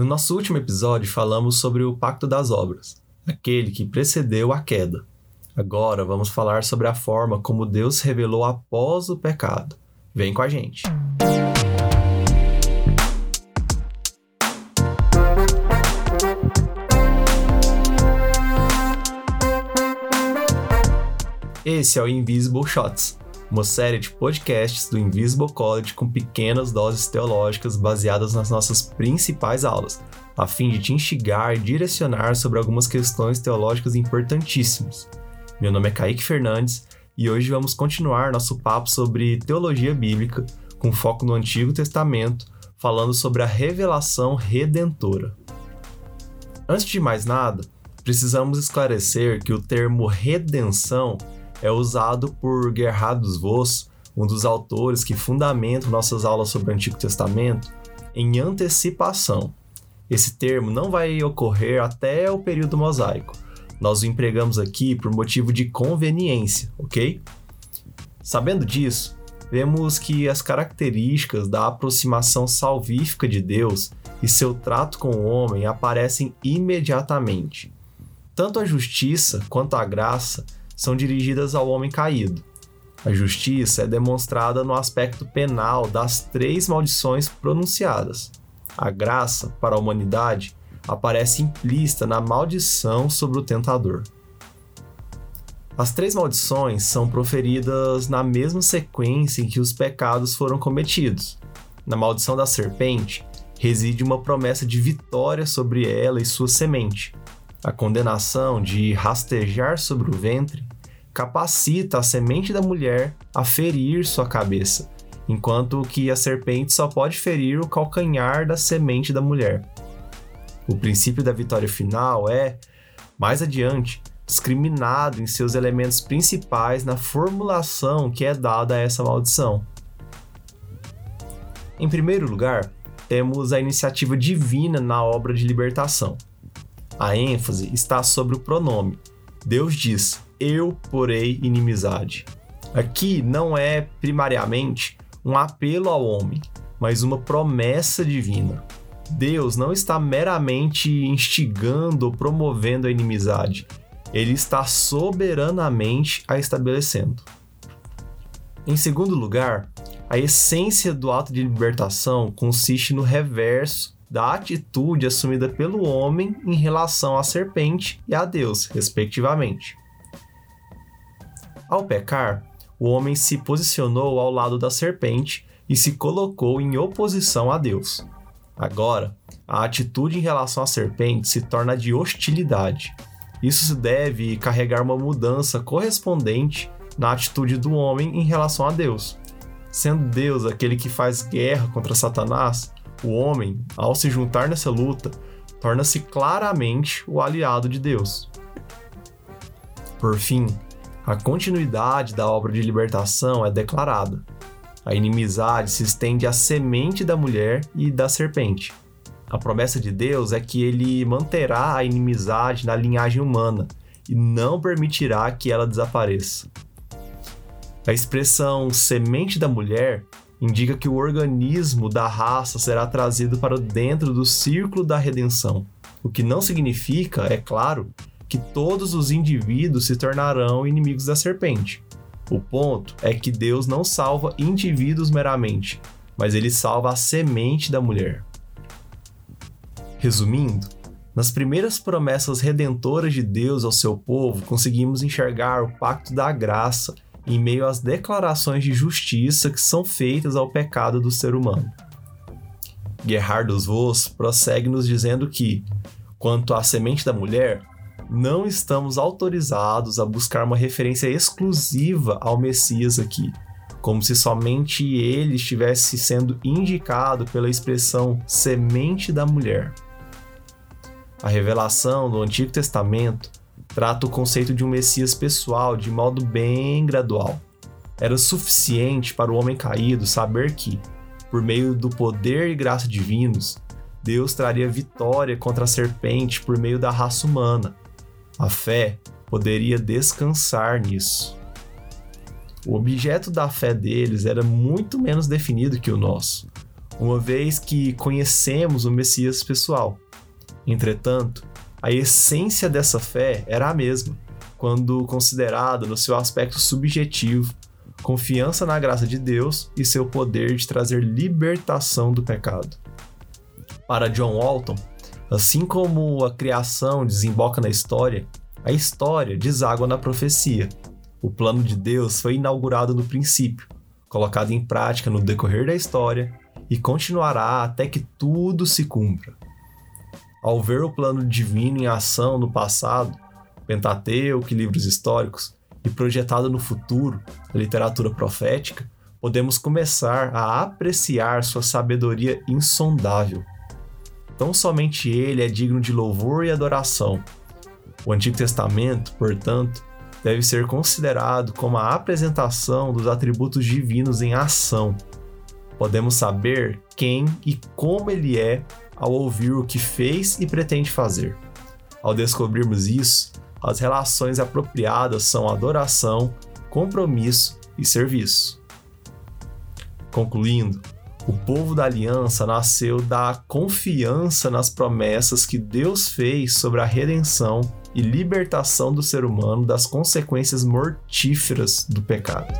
No nosso último episódio, falamos sobre o Pacto das Obras, aquele que precedeu a queda. Agora vamos falar sobre a forma como Deus revelou após o pecado. Vem com a gente! Esse é o Invisible Shots, uma série de podcasts do Invisible College com pequenas doses teológicas baseadas nas nossas principais aulas, a fim de te instigar e direcionar sobre algumas questões teológicas importantíssimas. Meu nome é Kaique Fernandes e hoje vamos continuar nosso papo sobre teologia bíblica, com foco no Antigo Testamento, falando sobre a revelação redentora. Antes de mais nada, precisamos esclarecer que o termo redenção é usado por Gerhard Voss, um dos autores que fundamentam nossas aulas sobre o Antigo Testamento, em antecipação. Esse termo não vai ocorrer até o período mosaico. Nós o empregamos aqui por motivo de conveniência, ok? Sabendo disso, vemos que as características da aproximação salvífica de Deus e seu trato com o homem aparecem imediatamente. Tanto a justiça quanto a graça são dirigidas ao homem caído. A justiça é demonstrada no aspecto penal das três maldições pronunciadas. A graça para a humanidade aparece implícita na maldição sobre o tentador. As três maldições são proferidas na mesma sequência em que os pecados foram cometidos. Na maldição da serpente, reside uma promessa de vitória sobre ela e sua semente. A condenação de rastejar sobre o ventre capacita a semente da mulher a ferir sua cabeça, enquanto que a serpente só pode ferir o calcanhar da semente da mulher. O princípio da vitória final é, mais adiante, discriminado em seus elementos principais na formulação que é dada a essa maldição. Em primeiro lugar, temos a iniciativa divina na obra de libertação. A ênfase está sobre o pronome. Deus diz: eu porei inimizade. Aqui não é primariamente um apelo ao homem, mas uma promessa divina. Deus não está meramente instigando ou promovendo a inimizade, ele está soberanamente a estabelecendo. Em segundo lugar, a essência do ato de libertação consiste no reverso da atitude assumida pelo homem em relação à serpente e a Deus, respectivamente. Ao pecar, o homem se posicionou ao lado da serpente e se colocou em oposição a Deus. Agora, a atitude em relação à serpente se torna de hostilidade. Isso se deve carregar uma mudança correspondente na atitude do homem em relação a Deus. Sendo Deus aquele que faz guerra contra Satanás, o homem, ao se juntar nessa luta, torna-se claramente o aliado de Deus. Por fim, a continuidade da obra de libertação é declarada. A inimizade se estende à semente da mulher e da serpente. A promessa de Deus é que ele manterá a inimizade na linhagem humana e não permitirá que ela desapareça. A expressão semente da mulher indica que o organismo da raça será trazido para dentro do círculo da redenção, o que não significa, é claro, que todos os indivíduos se tornarão inimigos da serpente. O ponto é que Deus não salva indivíduos meramente, mas ele salva a semente da mulher. Resumindo, nas primeiras promessas redentoras de Deus ao seu povo, conseguimos enxergar o pacto da graça em meio às declarações de justiça que são feitas ao pecado do ser humano. Gerhard dos Voss prossegue nos dizendo que, quanto à semente da mulher, não estamos autorizados a buscar uma referência exclusiva ao Messias aqui, como se somente ele estivesse sendo indicado pela expressão semente da mulher. A revelação do Antigo Testamento trata o conceito de um Messias pessoal de modo bem gradual. Era suficiente para o homem caído saber que, por meio do poder e graça divinos, Deus traria vitória contra a serpente por meio da raça humana, a fé poderia descansar nisso. O objeto da fé deles era muito menos definido que o nosso. uma vez que conhecemos o Messias pessoal. Entretanto, a essência dessa fé era a mesma, quando considerada no seu aspecto subjetivo, confiança na graça de Deus e seu poder de trazer libertação do pecado. Para John Walton, assim como a criação desemboca na história, a história deságua na profecia. O plano de Deus foi inaugurado no princípio, colocado em prática no decorrer da história e continuará até que tudo se cumpra. Ao ver o plano divino em ação no passado, Pentateuco e livros históricos, e projetado no futuro, a literatura profética, podemos começar a apreciar sua sabedoria insondável. Tão somente ele é digno de louvor e adoração. O Antigo Testamento, portanto, deve ser considerado como a apresentação dos atributos divinos em ação. Podemos saber quem e como ele é ao ouvir o que fez e pretende fazer. Ao descobrirmos isso, as relações apropriadas são adoração, compromisso e serviço. Concluindo, o povo da aliança nasceu da confiança nas promessas que Deus fez sobre a redenção e libertação do ser humano das consequências mortíferas do pecado.